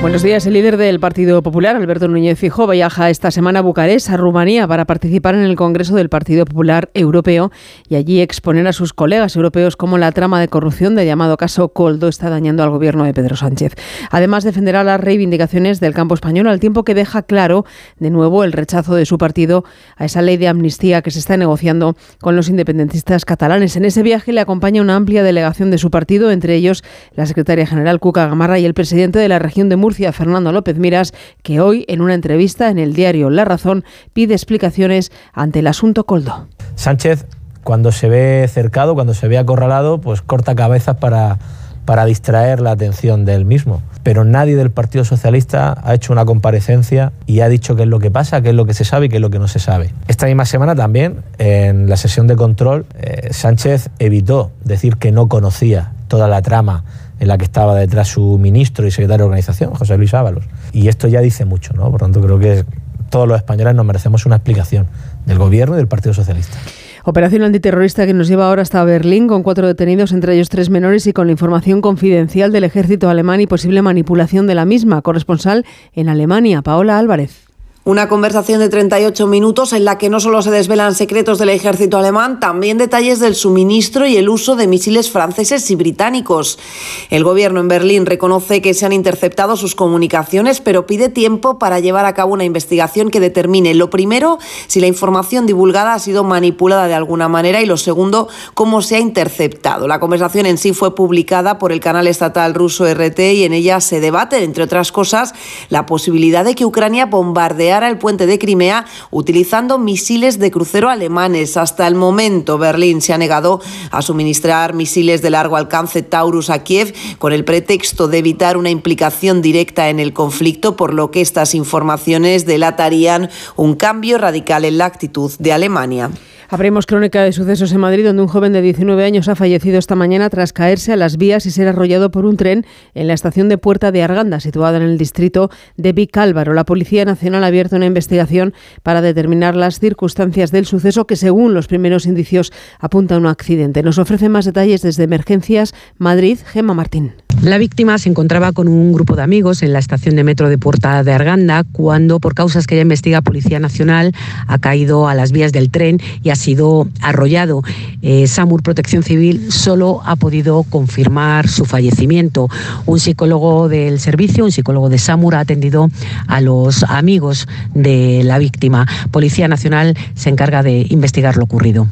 Buenos días. El líder del Partido Popular, Alberto Núñez Fijo, viaja esta semana a Bucarest, a Rumanía, para participar en el Congreso del Partido Popular Europeo y allí exponer a sus colegas europeos cómo la trama de corrupción del llamado caso Coldo está dañando al gobierno de Pedro Sánchez. Además, defenderá las reivindicaciones del campo español al tiempo que deja claro de nuevo el rechazo de su partido a esa ley de amnistía que se está negociando con los independentistas catalanes. En ese viaje le acompaña una amplia delegación de su partido, entre ellos la secretaria general Cuca Gamarra y el presidente de la región de Murcia Fernando López Miras, que hoy, en una entrevista en el diario La Razón, pide explicaciones ante el asunto Coldo. Sánchez, cuando se ve cercado, cuando se ve acorralado, pues corta cabezas para, para distraer la atención del mismo. Pero nadie del Partido Socialista ha hecho una comparecencia y ha dicho qué es lo que pasa, qué es lo que se sabe y qué es lo que no se sabe. Esta misma semana también, en la sesión de control, eh, Sánchez evitó decir que no conocía toda la trama en la que estaba detrás su ministro y secretario de organización, José Luis Ábalos. Y esto ya dice mucho, ¿no? Por tanto, creo que todos los españoles nos merecemos una explicación del gobierno y del Partido Socialista. Operación antiterrorista que nos lleva ahora hasta Berlín con cuatro detenidos, entre ellos tres menores y con la información confidencial del ejército alemán y posible manipulación de la misma. Corresponsal en Alemania, Paola Álvarez. Una conversación de 38 minutos en la que no solo se desvelan secretos del ejército alemán, también detalles del suministro y el uso de misiles franceses y británicos. El gobierno en Berlín reconoce que se han interceptado sus comunicaciones, pero pide tiempo para llevar a cabo una investigación que determine, lo primero, si la información divulgada ha sido manipulada de alguna manera y lo segundo, cómo se ha interceptado. La conversación en sí fue publicada por el canal estatal ruso RT y en ella se debate, entre otras cosas, la posibilidad de que Ucrania el puente de Crimea utilizando misiles de crucero alemanes. Hasta el momento, Berlín se ha negado a suministrar misiles de largo alcance Taurus a Kiev con el pretexto de evitar una implicación directa en el conflicto, por lo que estas informaciones delatarían un cambio radical en la actitud de Alemania. Abrimos crónica de sucesos en Madrid, donde un joven de 19 años ha fallecido esta mañana tras caerse a las vías y ser arrollado por un tren en la estación de Puerta de Arganda, situada en el distrito de Vicálvaro. La Policía Nacional ha abierto una investigación para determinar las circunstancias del suceso que, según los primeros indicios, apunta a un accidente. Nos ofrece más detalles desde Emergencias Madrid, Gemma Martín. La víctima se encontraba con un grupo de amigos en la estación de metro de Puerta de Arganda cuando, por causas que ya investiga Policía Nacional, ha caído a las vías del tren y ha sido arrollado. Eh, SAMUR Protección Civil solo ha podido confirmar su fallecimiento. Un psicólogo del servicio, un psicólogo de SAMUR, ha atendido a los amigos de la víctima. Policía Nacional se encarga de investigar lo ocurrido.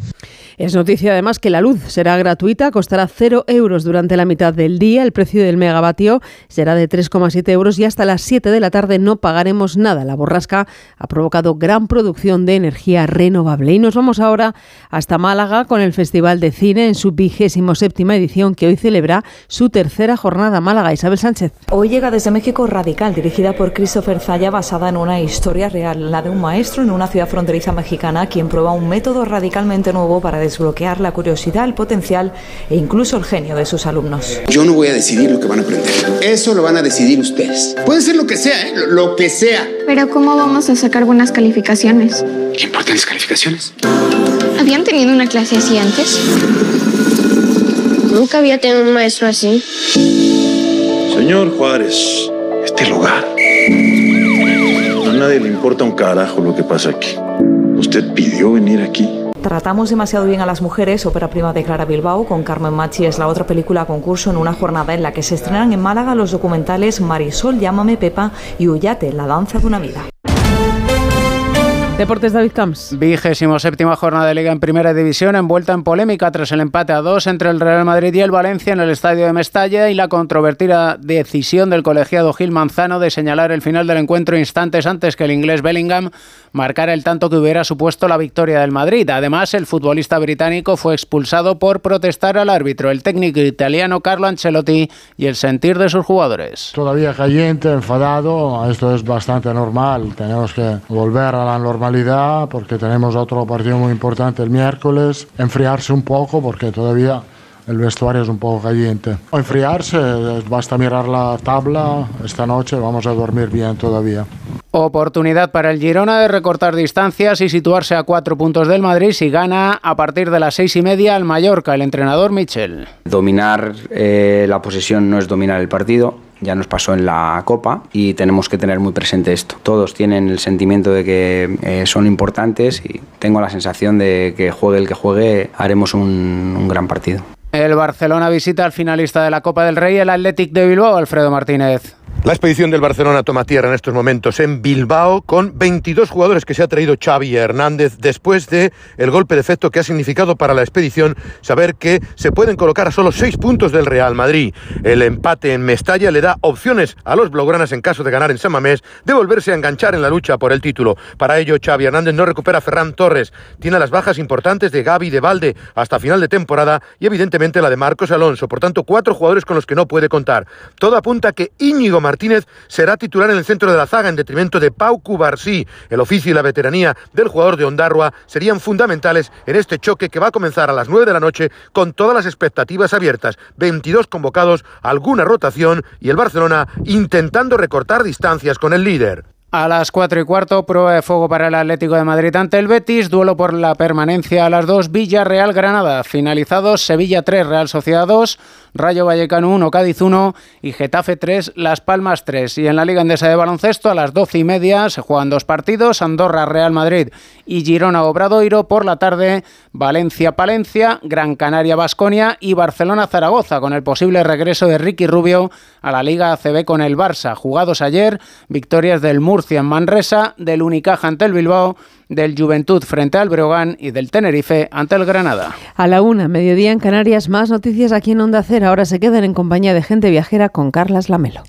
Es noticia además que la luz será gratuita, costará cero euros durante la mitad del día, el precio del megavatio será de 3,7 euros y hasta las 7 de la tarde no pagaremos nada. La borrasca ha provocado gran producción de energía renovable. Y nos vamos ahora hasta Málaga con el Festival de Cine en su vigésimo séptima edición que hoy celebra su tercera jornada. Málaga, Isabel Sánchez. Hoy llega desde México Radical, dirigida por Christopher Zaya, basada en una historia real, la de un maestro en una ciudad fronteriza mexicana quien prueba un método radicalmente nuevo para desbloquear la curiosidad, el potencial e incluso el genio de sus alumnos. Yo no voy a decidir lo que van a aprender. Eso lo van a decidir ustedes. Puede ser lo que sea, ¿eh? lo, que sea. Pero ¿cómo vamos a sacar buenas calificaciones? ¿Qué importan las calificaciones? ¿Habían tenido una clase así antes? Nunca había tenido un maestro así. Señor Juárez, este lugar. A nadie le importa un carajo lo que pasa aquí. Usted pidió venir aquí. Tratamos demasiado bien a las mujeres, ópera prima de Clara Bilbao, con Carmen Machi es la otra película a concurso en una jornada en la que se estrenan en Málaga los documentales Marisol, Llámame Pepa y Ullate, la danza de una vida. Deportes David Camps. Vigésimo séptima jornada de Liga en Primera División, envuelta en polémica tras el empate a dos entre el Real Madrid y el Valencia en el estadio de Mestalla y la controvertida decisión del colegiado Gil Manzano de señalar el final del encuentro instantes antes que el inglés Bellingham marcara el tanto que hubiera supuesto la victoria del Madrid. Además, el futbolista británico fue expulsado por protestar al árbitro, el técnico italiano Carlo Ancelotti y el sentir de sus jugadores. Todavía caliente, enfadado, esto es bastante normal, tenemos que volver a la normalidad porque tenemos otro partido muy importante el miércoles, enfriarse un poco porque todavía el vestuario es un poco caliente. Enfriarse, basta mirar la tabla, esta noche vamos a dormir bien todavía. Oportunidad para el Girona de recortar distancias y situarse a cuatro puntos del Madrid si gana a partir de las seis y media al Mallorca, el entrenador Michel. Dominar eh, la posesión no es dominar el partido. Ya nos pasó en la Copa y tenemos que tener muy presente esto. Todos tienen el sentimiento de que eh, son importantes y tengo la sensación de que juegue el que juegue, haremos un, un gran partido. El Barcelona visita al finalista de la Copa del Rey, el Athletic de Bilbao, Alfredo Martínez. La expedición del Barcelona toma tierra en estos momentos en Bilbao con 22 jugadores que se ha traído Xavi Hernández después de el golpe de efecto que ha significado para la expedición saber que se pueden colocar a solo 6 puntos del Real Madrid. El empate en Mestalla le da opciones a los blaugranas en caso de ganar en San Mamés de volverse a enganchar en la lucha por el título. Para ello Xavi Hernández no recupera a Ferran Torres, tiene las bajas importantes de Gaby de Valde hasta final de temporada y evidentemente la de Marcos Alonso, por tanto cuatro jugadores con los que no puede contar. Todo apunta que Íñigo Martínez será titular en el centro de la zaga en detrimento de Pau Cubarsí. El oficio y la veteranía del jugador de Ondarroa serían fundamentales en este choque que va a comenzar a las 9 de la noche con todas las expectativas abiertas. 22 convocados, alguna rotación y el Barcelona intentando recortar distancias con el líder. A las 4 y cuarto, prueba de fuego para el Atlético de Madrid ante el Betis, duelo por la permanencia a las 2, Villarreal-Granada, finalizados Sevilla 3, Real Sociedad 2, Rayo Vallecano 1, Cádiz 1 y Getafe 3, Las Palmas 3. Y en la Liga Endesa de Baloncesto a las 12 y media se juegan dos partidos, Andorra Real Madrid y Girona Obradoiro. Por la tarde, Valencia Palencia, Gran Canaria Basconia y Barcelona Zaragoza, con el posible regreso de Ricky Rubio a la Liga ACB con el Barça. Jugados ayer, victorias del Murcia en Manresa, del Unicaja ante el Bilbao del Juventud frente al Breogán y del Tenerife ante el Granada. A la una, mediodía en Canarias, más noticias aquí en Onda Cero. Ahora se quedan en compañía de gente viajera con Carlas Lamelo.